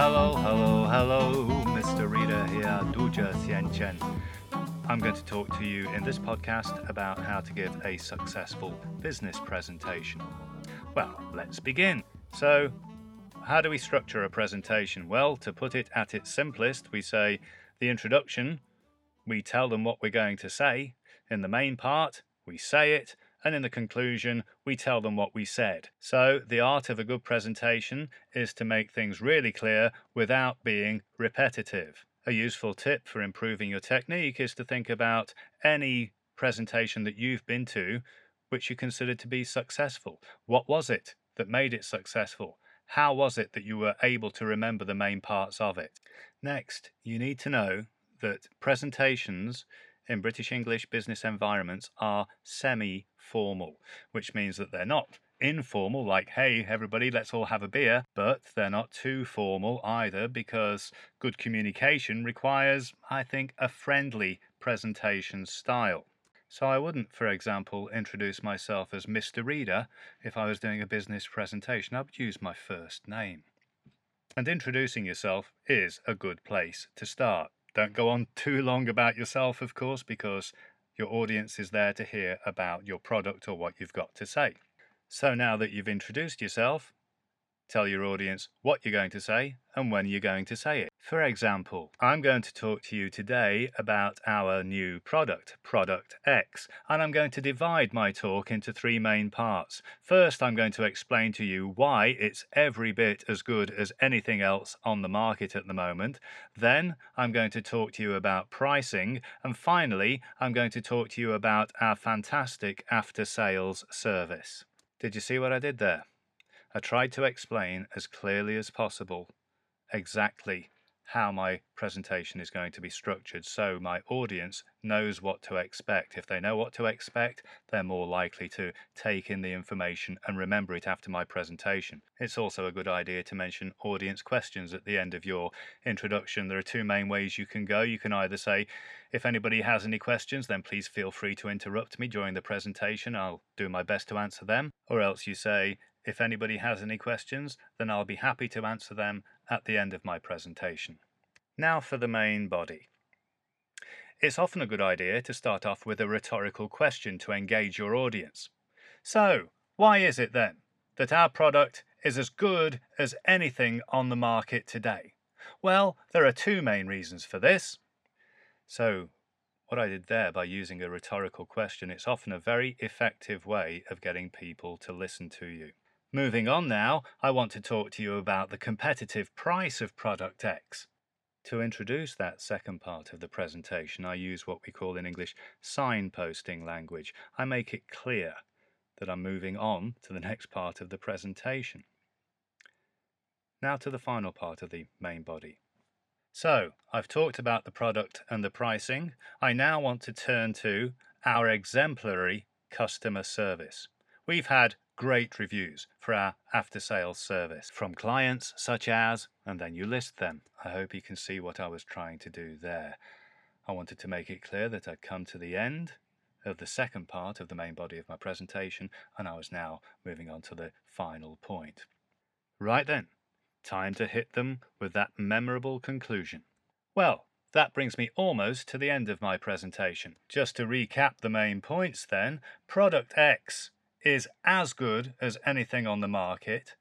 Hello, hello, hello, Mr. Reader here, Duzhe Xiansheng. I'm going to talk to you in this podcast about how to give a successful business presentation. Well, let's begin. So, how do we structure a presentation? Well, to put it at its simplest, we say the introduction, we tell them what we're going to say. In the main part, we say it, and in the conclusion, we tell them what we said. So, the art of a good presentation is to make things really clear without being repetitive. A useful tip for improving your technique is to think about any presentation that you've been to which you considered to be successful. What was it that made it successful? How was it that you were able to remember the main parts of it? Next, you need to know that presentations in British English business environments are semi formal, which means that they're not informal, like, hey, everybody, let's all have a beer, but they're not too formal either because good communication requires, I think, a friendly presentation style. So I wouldn't, for example, introduce myself as Mr. Reader if I was doing a business presentation. I would use my first name. And introducing yourself is a good place to start. Don't go on too long about yourself, of course, because your audience is there to hear about your product or what you've got to say. So now that you've introduced yourself, Tell your audience what you're going to say and when you're going to say it. For example, I'm going to talk to you today about our new product, Product X, and I'm going to divide my talk into three main parts. First, I'm going to explain to you why it's every bit as good as anything else on the market at the moment. Then, I'm going to talk to you about pricing. And finally, I'm going to talk to you about our fantastic after sales service. Did you see what I did there? I tried to explain as clearly as possible exactly how my presentation is going to be structured so my audience knows what to expect. If they know what to expect, they're more likely to take in the information and remember it after my presentation. It's also a good idea to mention audience questions at the end of your introduction. There are two main ways you can go. You can either say, if anybody has any questions, then please feel free to interrupt me during the presentation. I'll do my best to answer them. Or else you say, if anybody has any questions, then I'll be happy to answer them at the end of my presentation. Now for the main body. It's often a good idea to start off with a rhetorical question to engage your audience. So, why is it then that our product is as good as anything on the market today? Well, there are two main reasons for this. So, what I did there by using a rhetorical question, it's often a very effective way of getting people to listen to you. Moving on now, I want to talk to you about the competitive price of product X. To introduce that second part of the presentation, I use what we call in English signposting language. I make it clear that I'm moving on to the next part of the presentation. Now to the final part of the main body. So, I've talked about the product and the pricing. I now want to turn to our exemplary customer service. We've had great reviews for our after sales service from clients such as, and then you list them. I hope you can see what I was trying to do there. I wanted to make it clear that I'd come to the end of the second part of the main body of my presentation, and I was now moving on to the final point. Right then, time to hit them with that memorable conclusion. Well, that brings me almost to the end of my presentation. Just to recap the main points then, Product X is as good as anything on the market.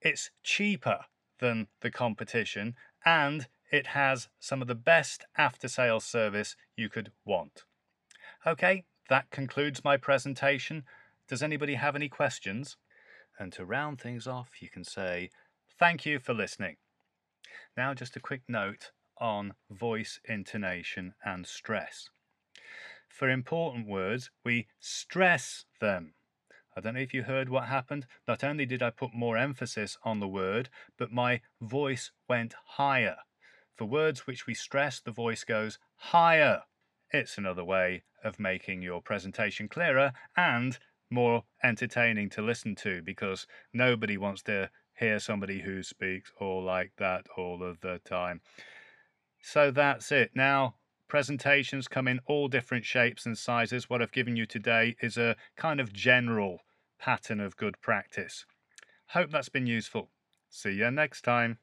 It's cheaper than the competition and it has some of the best after sales service you could want. Okay, that concludes my presentation. Does anybody have any questions? And to round things off, you can say, Thank you for listening. Now, just a quick note on voice intonation and stress. For important words, we stress them. I don't know if you heard what happened. Not only did I put more emphasis on the word, but my voice went higher. For words which we stress, the voice goes higher. It's another way of making your presentation clearer and more entertaining to listen to because nobody wants to hear somebody who speaks all like that all of the time. So that's it. Now, presentations come in all different shapes and sizes. What I've given you today is a kind of general pattern of good practice. Hope that's been useful. See you next time.